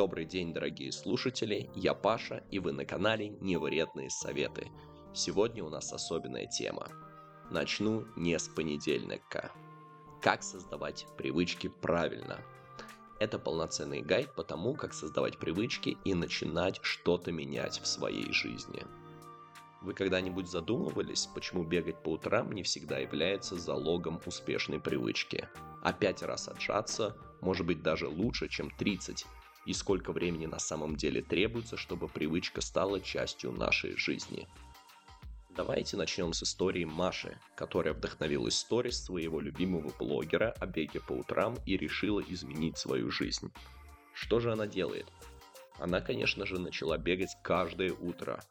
Добрый день, дорогие слушатели, я Паша, и вы на канале Невредные Советы. Сегодня у нас особенная тема. Начну не с понедельника. Как создавать привычки правильно. Это полноценный гайд по тому, как создавать привычки и начинать что-то менять в своей жизни. Вы когда-нибудь задумывались, почему бегать по утрам не всегда является залогом успешной привычки? А пять раз отжаться может быть даже лучше, чем 30, и сколько времени на самом деле требуется, чтобы привычка стала частью нашей жизни. Давайте начнем с истории Маши, которая вдохновилась сторис своего любимого блогера о беге по утрам и решила изменить свою жизнь. Что же она делает? Она, конечно же, начала бегать каждое утро,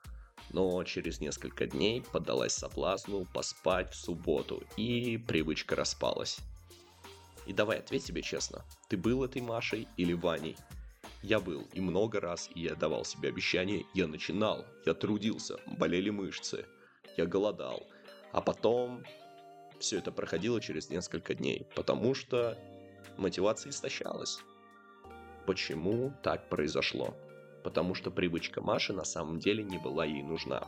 но через несколько дней поддалась соблазну поспать в субботу, и привычка распалась. И давай ответь себе честно, ты был этой Машей или Ваней? Я был, и много раз, и я давал себе обещание, я начинал, я трудился, болели мышцы, я голодал. А потом все это проходило через несколько дней, потому что мотивация истощалась. Почему так произошло? Потому что привычка Маши на самом деле не была ей нужна.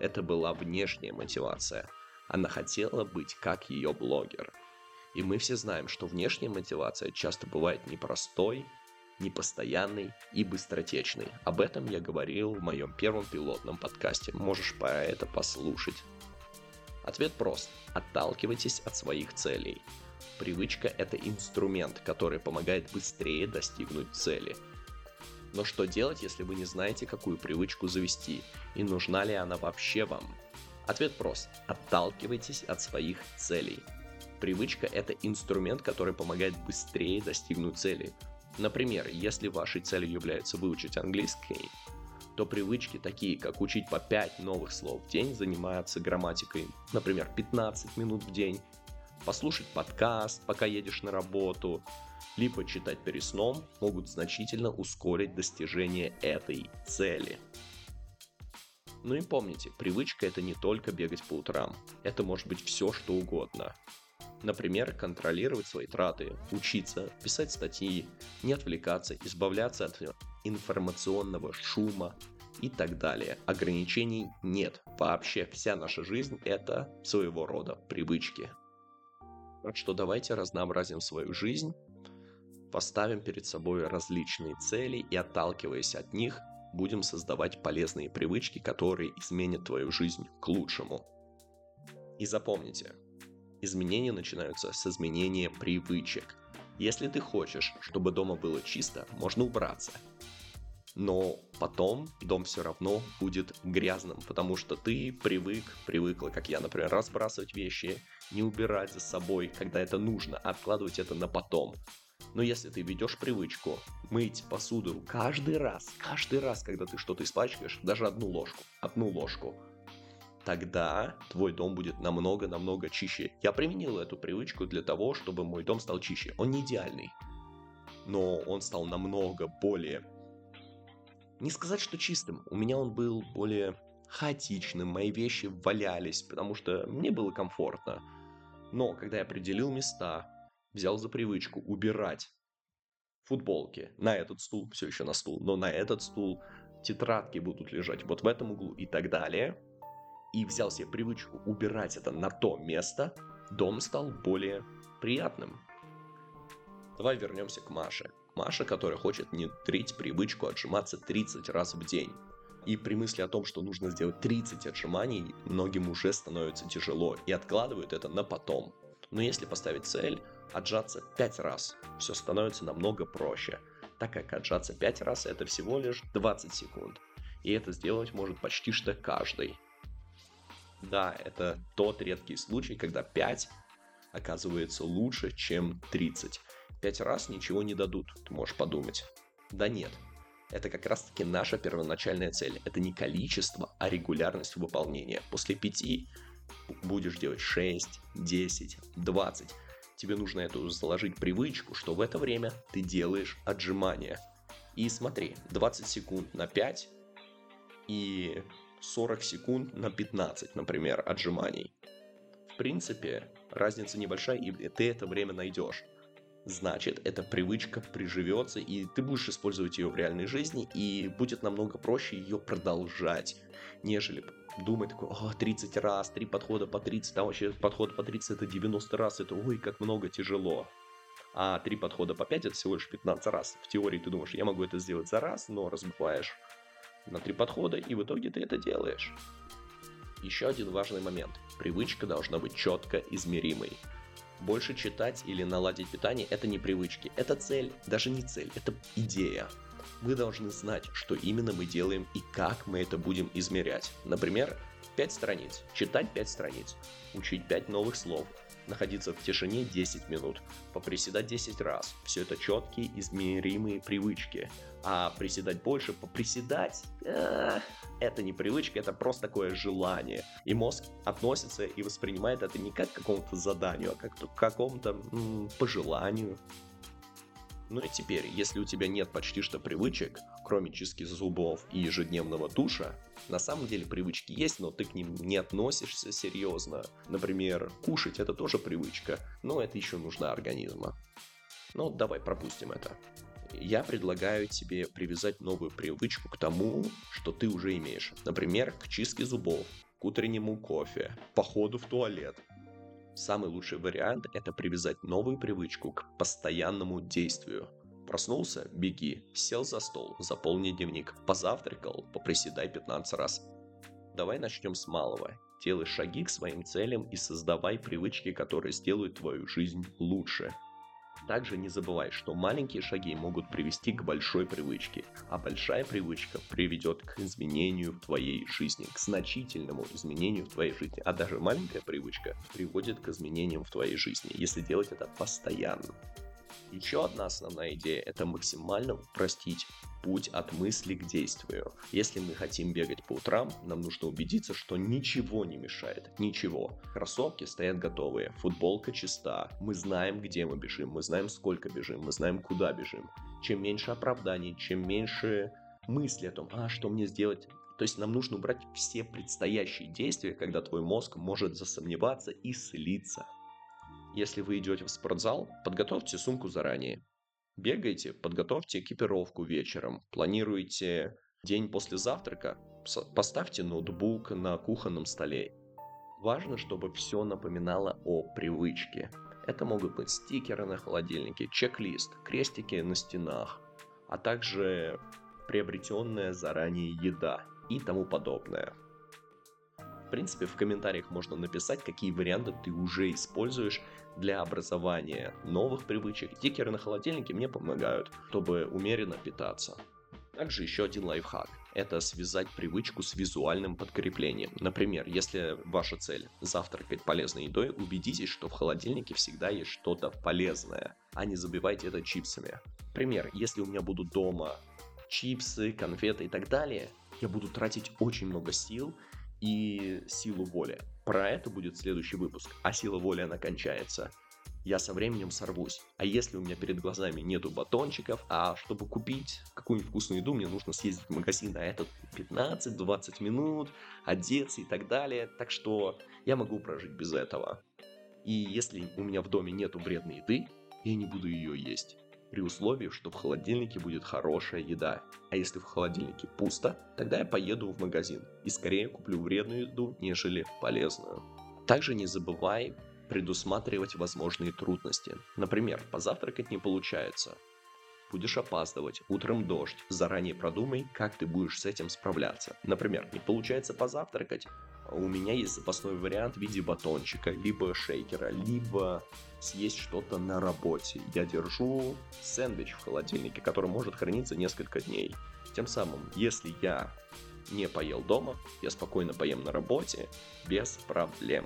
Это была внешняя мотивация. Она хотела быть как ее блогер. И мы все знаем, что внешняя мотивация часто бывает непростой, непостоянный и быстротечный. Об этом я говорил в моем первом пилотном подкасте. Можешь по это послушать. Ответ прост. Отталкивайтесь от своих целей. Привычка – это инструмент, который помогает быстрее достигнуть цели. Но что делать, если вы не знаете, какую привычку завести, и нужна ли она вообще вам? Ответ прост. Отталкивайтесь от своих целей. Привычка – это инструмент, который помогает быстрее достигнуть цели. Например, если вашей целью является выучить английский, то привычки такие, как учить по 5 новых слов в день, заниматься грамматикой, например, 15 минут в день, послушать подкаст, пока едешь на работу, либо читать перед сном, могут значительно ускорить достижение этой цели. Ну и помните, привычка это не только бегать по утрам, это может быть все что угодно. Например, контролировать свои траты, учиться, писать статьи, не отвлекаться, избавляться от информационного шума и так далее. Ограничений нет. Вообще вся наша жизнь это своего рода привычки. Так что давайте разнообразим свою жизнь, поставим перед собой различные цели и отталкиваясь от них, будем создавать полезные привычки, которые изменят твою жизнь к лучшему. И запомните, Изменения начинаются с изменения привычек. Если ты хочешь, чтобы дома было чисто, можно убраться. Но потом дом все равно будет грязным, потому что ты привык, привыкла, как я, например, разбрасывать вещи, не убирать за собой, когда это нужно, а откладывать это на потом. Но если ты ведешь привычку мыть посуду каждый раз, каждый раз, когда ты что-то испачкаешь, даже одну ложку, одну ложку, тогда твой дом будет намного-намного чище. Я применил эту привычку для того, чтобы мой дом стал чище. Он не идеальный, но он стал намного более... Не сказать, что чистым. У меня он был более хаотичным, мои вещи валялись, потому что мне было комфортно. Но когда я определил места, взял за привычку убирать футболки на этот стул, все еще на стул, но на этот стул тетрадки будут лежать вот в этом углу и так далее – и взял себе привычку убирать это на то место, дом стал более приятным. Давай вернемся к Маше. Маша, которая хочет внедрить привычку отжиматься 30 раз в день. И при мысли о том, что нужно сделать 30 отжиманий, многим уже становится тяжело и откладывают это на потом. Но если поставить цель отжаться 5 раз, все становится намного проще, так как отжаться 5 раз это всего лишь 20 секунд. И это сделать может почти что каждый. Да, это тот редкий случай, когда 5 оказывается лучше, чем 30. 5 раз ничего не дадут, ты можешь подумать. Да нет, это как раз таки наша первоначальная цель. Это не количество, а регулярность выполнения. После 5 будешь делать 6, 10, 20. Тебе нужно эту заложить привычку, что в это время ты делаешь отжимания. И смотри, 20 секунд на 5 и 40 секунд на 15, например, отжиманий. В принципе, разница небольшая, и ты это время найдешь. значит, эта привычка приживется, и ты будешь использовать ее в реальной жизни, и будет намного проще ее продолжать, нежели думать такой, о, 30 раз, 3 подхода по 30, там вообще подход по 30 это 90 раз, это ой, как много тяжело. А 3 подхода по 5 это всего лишь 15 раз. В теории ты думаешь, я могу это сделать за раз, но разбиваешь на 3 подхода, и в итоге ты это делаешь. Еще один важный момент. Привычка должна быть четко измеримой. Больше читать или наладить питание – это не привычки, это цель, даже не цель, это идея. Мы должны знать, что именно мы делаем и как мы это будем измерять. Например, 5 страниц, читать 5 страниц, учить 5 новых слов, находиться в тишине 10 минут, поприседать 10 раз. Все это четкие, измеримые привычки. А приседать больше, поприседать, э, это не привычка, это просто такое желание. И мозг относится и воспринимает это не как к какому-то заданию, а как к какому-то пожеланию. Ну и теперь, если у тебя нет почти что привычек, кроме чистки зубов и ежедневного душа, на самом деле привычки есть, но ты к ним не относишься серьезно. Например, кушать это тоже привычка, но это еще нужно организма. Ну, давай пропустим это. Я предлагаю тебе привязать новую привычку к тому, что ты уже имеешь. Например, к чистке зубов, к утреннему кофе, походу в туалет, Самый лучший вариант – это привязать новую привычку к постоянному действию. Проснулся – беги, сел за стол, заполни дневник, позавтракал – поприседай 15 раз. Давай начнем с малого. Делай шаги к своим целям и создавай привычки, которые сделают твою жизнь лучше. Также не забывай, что маленькие шаги могут привести к большой привычке, а большая привычка приведет к изменению в твоей жизни, к значительному изменению в твоей жизни. А даже маленькая привычка приводит к изменениям в твоей жизни, если делать это постоянно. Еще одна основная идея – это максимально упростить путь от мысли к действию. Если мы хотим бегать по утрам, нам нужно убедиться, что ничего не мешает. Ничего. Кроссовки стоят готовые, футболка чиста, мы знаем, где мы бежим, мы знаем, сколько бежим, мы знаем, куда бежим. Чем меньше оправданий, чем меньше мысли о том, а что мне сделать, то есть нам нужно убрать все предстоящие действия, когда твой мозг может засомневаться и слиться. Если вы идете в спортзал, подготовьте сумку заранее. Бегайте, подготовьте экипировку вечером. Планируете день после завтрака, поставьте ноутбук на кухонном столе. Важно, чтобы все напоминало о привычке. Это могут быть стикеры на холодильнике, чек-лист, крестики на стенах, а также приобретенная заранее еда и тому подобное принципе, в комментариях можно написать, какие варианты ты уже используешь для образования новых привычек. Стикеры на холодильнике мне помогают, чтобы умеренно питаться. Также еще один лайфхак – это связать привычку с визуальным подкреплением. Например, если ваша цель – завтракать полезной едой, убедитесь, что в холодильнике всегда есть что-то полезное, а не забивайте это чипсами. Пример, если у меня будут дома чипсы, конфеты и так далее, я буду тратить очень много сил и силу воли. Про это будет следующий выпуск. А сила воли, она кончается. Я со временем сорвусь. А если у меня перед глазами нету батончиков, а чтобы купить какую-нибудь вкусную еду, мне нужно съездить в магазин, а это 15-20 минут, одеться и так далее. Так что я могу прожить без этого. И если у меня в доме нету вредной еды, я не буду ее есть при условии, что в холодильнике будет хорошая еда. А если в холодильнике пусто, тогда я поеду в магазин и скорее куплю вредную еду, нежели полезную. Также не забывай предусматривать возможные трудности. Например, позавтракать не получается. Будешь опаздывать, утром дождь. Заранее продумай, как ты будешь с этим справляться. Например, не получается позавтракать, у меня есть запасной вариант в виде батончика, либо шейкера, либо съесть что-то на работе. Я держу сэндвич в холодильнике, который может храниться несколько дней. Тем самым, если я не поел дома, я спокойно поем на работе без проблем.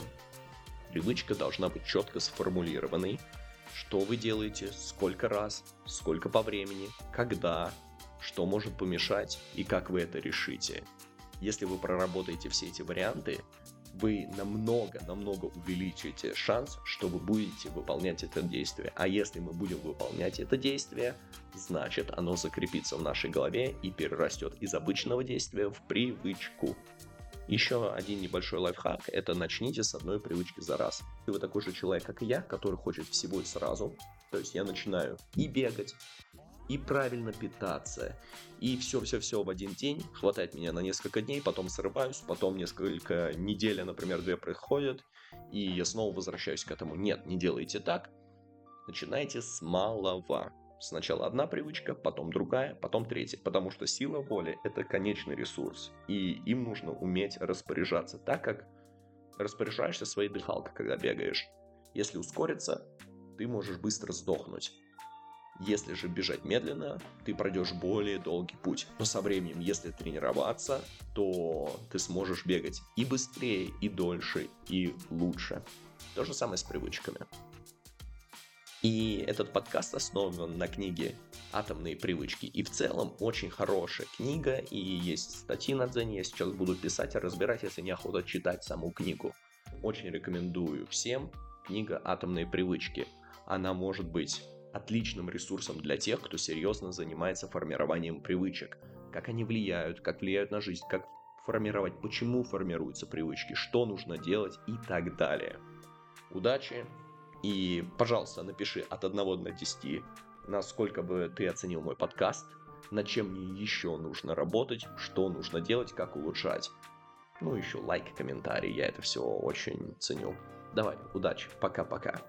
Привычка должна быть четко сформулированной. Что вы делаете, сколько раз, сколько по времени, когда, что может помешать и как вы это решите. Если вы проработаете все эти варианты, вы намного-намного увеличите шанс, что вы будете выполнять это действие. А если мы будем выполнять это действие, значит оно закрепится в нашей голове и перерастет из обычного действия в привычку. Еще один небольшой лайфхак – это начните с одной привычки за раз. Если вы такой же человек, как и я, который хочет всего и сразу, То есть я начинаю и бегать, и правильно питаться, и все-все-все в один день, хватает меня на несколько дней, потом срываюсь, потом несколько недель, например, две проходят, и я снова возвращаюсь к этому. Нет, не делайте так, начинайте с малого. Сначала одна привычка, потом другая, потом третья, потому что сила воли – это конечный ресурс, и им нужно уметь распоряжаться так, как распоряжаешься своей дыхалкой, когда бегаешь. Если ускориться, ты можешь быстро сдохнуть. Если же бежать медленно, ты пройдешь более долгий путь. Но со временем, если тренироваться, то ты сможешь бегать и быстрее, и дольше, и лучше. То же самое с привычками. И этот подкаст основан на книге «Атомные привычки». И в целом очень хорошая книга, и есть статьи на Дзене, я сейчас буду писать и разбирать, если неохота читать саму книгу. Очень рекомендую всем книга «Атомные привычки». Она может быть отличным ресурсом для тех, кто серьезно занимается формированием привычек. Как они влияют, как влияют на жизнь, как формировать, почему формируются привычки, что нужно делать и так далее. Удачи и, пожалуйста, напиши от 1 до 10, насколько бы ты оценил мой подкаст, над чем мне еще нужно работать, что нужно делать, как улучшать. Ну, еще лайк, комментарий, я это все очень ценю. Давай, удачи, пока-пока.